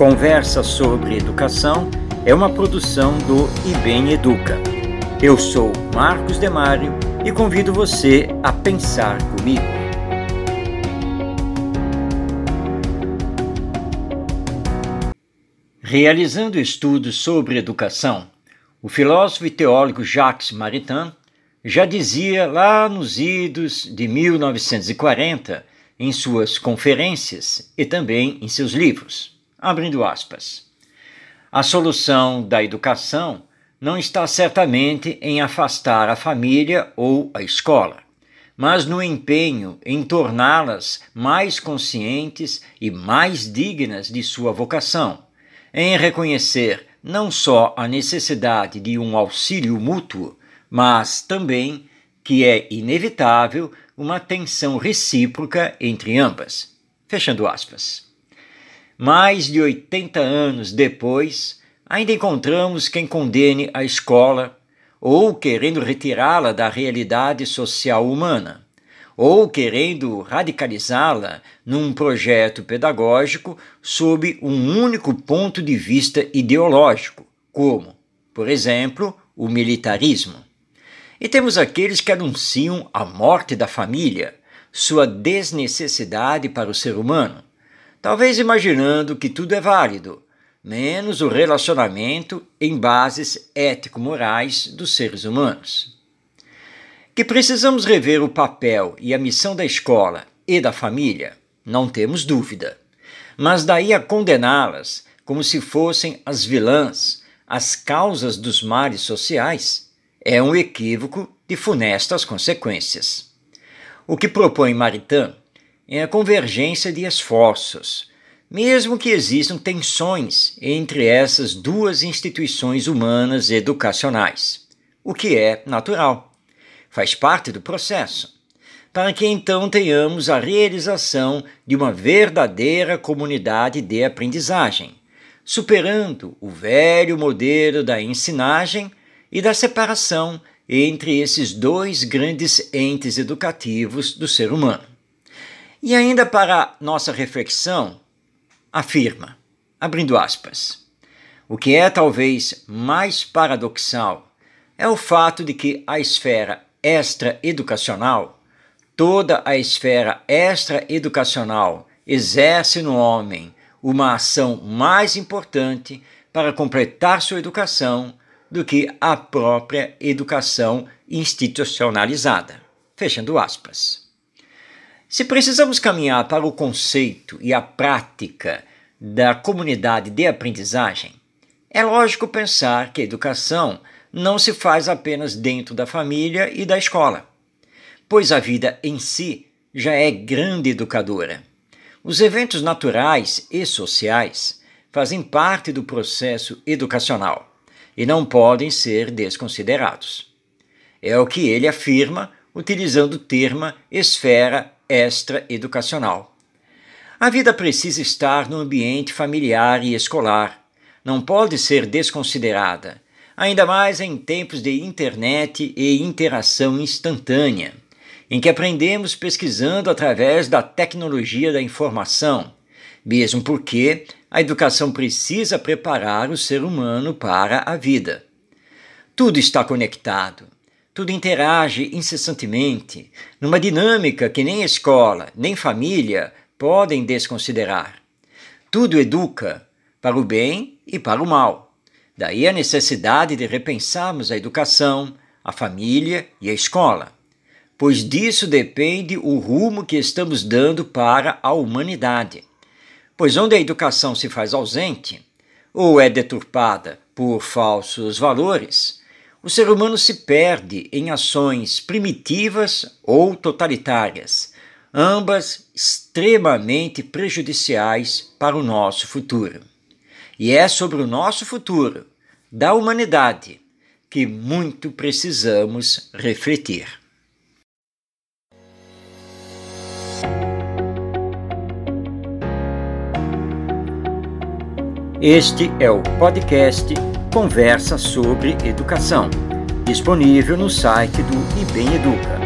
Conversa sobre Educação é uma produção do IBEM Educa. Eu sou Marcos Demário e convido você a pensar comigo. Realizando estudos sobre educação, o filósofo e teólogo Jacques Maritain já dizia lá nos idos de 1940, em suas conferências e também em seus livros. Abrindo aspas. A solução da educação não está certamente em afastar a família ou a escola, mas no empenho em torná-las mais conscientes e mais dignas de sua vocação, em reconhecer não só a necessidade de um auxílio mútuo, mas também que é inevitável uma tensão recíproca entre ambas. Fechando aspas. Mais de 80 anos depois, ainda encontramos quem condene a escola, ou querendo retirá-la da realidade social humana, ou querendo radicalizá-la num projeto pedagógico sob um único ponto de vista ideológico, como, por exemplo, o militarismo. E temos aqueles que anunciam a morte da família, sua desnecessidade para o ser humano talvez imaginando que tudo é válido, menos o relacionamento em bases ético-morais dos seres humanos. Que precisamos rever o papel e a missão da escola e da família, não temos dúvida. Mas daí a condená-las como se fossem as vilãs, as causas dos males sociais, é um equívoco de funestas consequências. O que propõe Maritain é a convergência de esforços, mesmo que existam tensões entre essas duas instituições humanas educacionais, o que é natural, faz parte do processo, para que então tenhamos a realização de uma verdadeira comunidade de aprendizagem, superando o velho modelo da ensinagem e da separação entre esses dois grandes entes educativos do ser humano. E ainda para nossa reflexão, afirma, abrindo aspas, o que é talvez mais paradoxal é o fato de que a esfera extra-educacional, toda a esfera extra-educacional, exerce no homem uma ação mais importante para completar sua educação do que a própria educação institucionalizada. Fechando aspas. Se precisamos caminhar para o conceito e a prática da comunidade de aprendizagem, é lógico pensar que educação não se faz apenas dentro da família e da escola, pois a vida em si já é grande educadora. Os eventos naturais e sociais fazem parte do processo educacional e não podem ser desconsiderados. É o que ele afirma utilizando o termo esfera extra-educacional. A vida precisa estar no ambiente familiar e escolar. Não pode ser desconsiderada, ainda mais em tempos de internet e interação instantânea, em que aprendemos pesquisando através da tecnologia da informação, mesmo porque a educação precisa preparar o ser humano para a vida. Tudo está conectado tudo interage incessantemente, numa dinâmica que nem escola, nem família podem desconsiderar. Tudo educa para o bem e para o mal. Daí a necessidade de repensarmos a educação, a família e a escola, pois disso depende o rumo que estamos dando para a humanidade. Pois onde a educação se faz ausente, ou é deturpada por falsos valores, o ser humano se perde em ações primitivas ou totalitárias, ambas extremamente prejudiciais para o nosso futuro. E é sobre o nosso futuro, da humanidade, que muito precisamos refletir. Este é o podcast Conversa sobre Educação, disponível no site do IBEM Educa.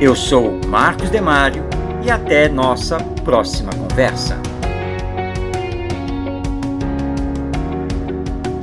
Eu sou Marcos Demário e até nossa próxima conversa.